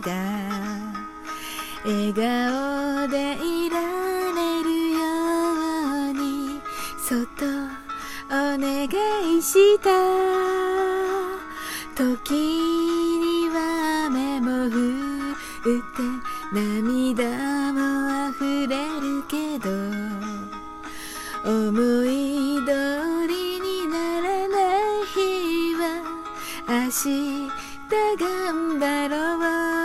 が笑顔でいられるようにそっとお願いした。時には雨も降って涙も溢れるけど思い通りにならない日は明日頑張ろう。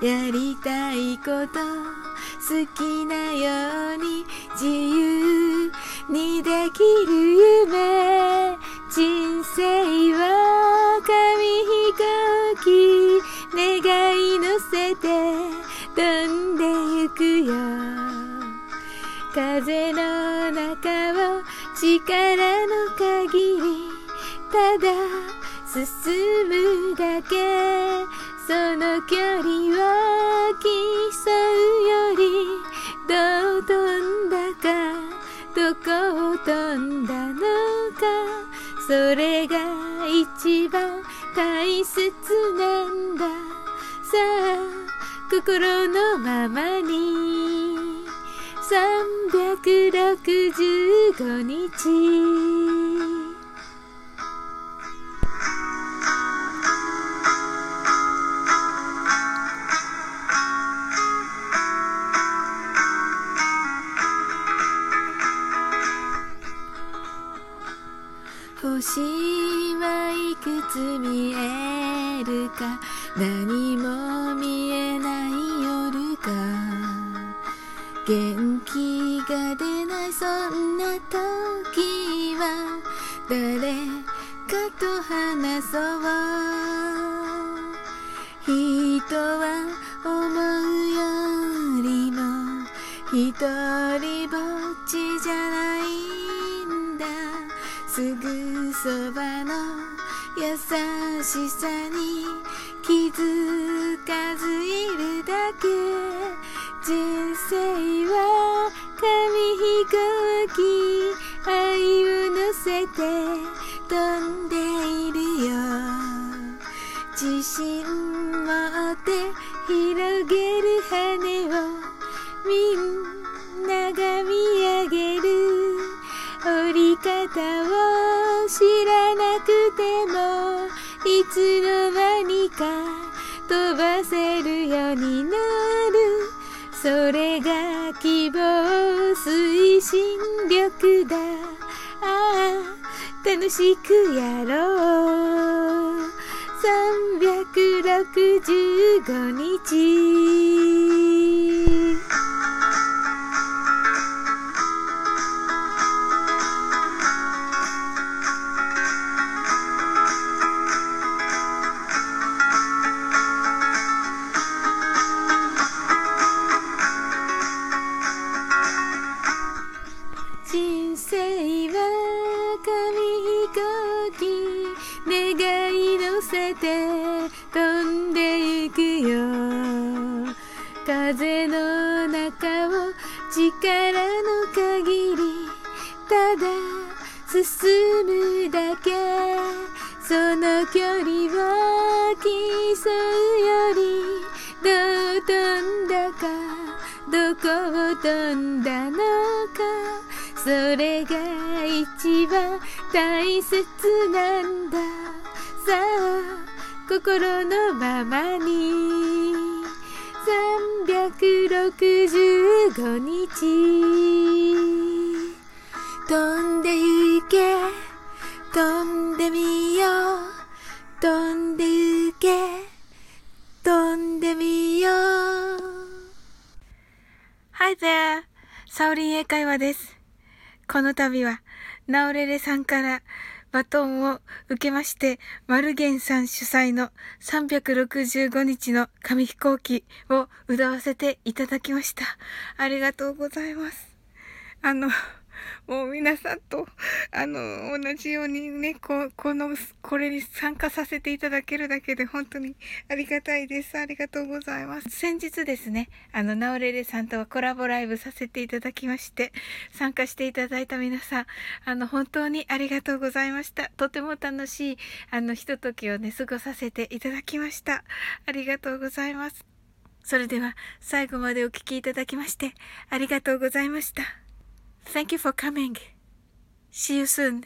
やりたいこと好きなように自由にできる夢人生は紙飛行機願い乗せて飛んでゆくよ。風の中を力の限りただ進むだけ。その距離を競うよりどう飛んだかどこを飛んだのかそれが一番大切なんだ。さあ心のままに。365日星はいくつ見えるか？何も見えない夜か？元気が出ないそんな時は誰かと話そう。人は思うよりも一人すぐそばの優しさに気づかずいるだけ人生は紙飛行機愛を乗せて飛んでいるよ自信持って広げる羽をみんなが見上げる折り方をてもいつの間にか飛ばせるようになる。それが希望推進力だ。ああ楽しくやろう。365日。て飛んでゆくよ。風の中を力の限りただ進むだけ。その距離を競うよりどう飛んだかどこを飛んだのか。それが一番大切なんだ。さあ心のままに。365日飛んで行け。飛んでみよう。飛んで行け。飛んでみよう。Hi there! サオリン英会話です。この度は、ナオレレさんからバトンを受けまして、マルゲンさん主催の365日の紙飛行機を歌わせていただきました。ありがとうございます。あの、もう皆さんと、あの、同じようにね、ここの、これに参加させていただけるだけで本当にありがたいです。ありがとうございます。先日ですね、あの、ナオレレさんとはコラボライブさせていただきまして、参加していただいた皆さん、あの、本当にありがとうございました。とても楽しい、あの、ひとときをね、過ごさせていただきました。ありがとうございます。それでは最後までお聴きいただきましてありがとうございました。Thank you for coming. See you soon.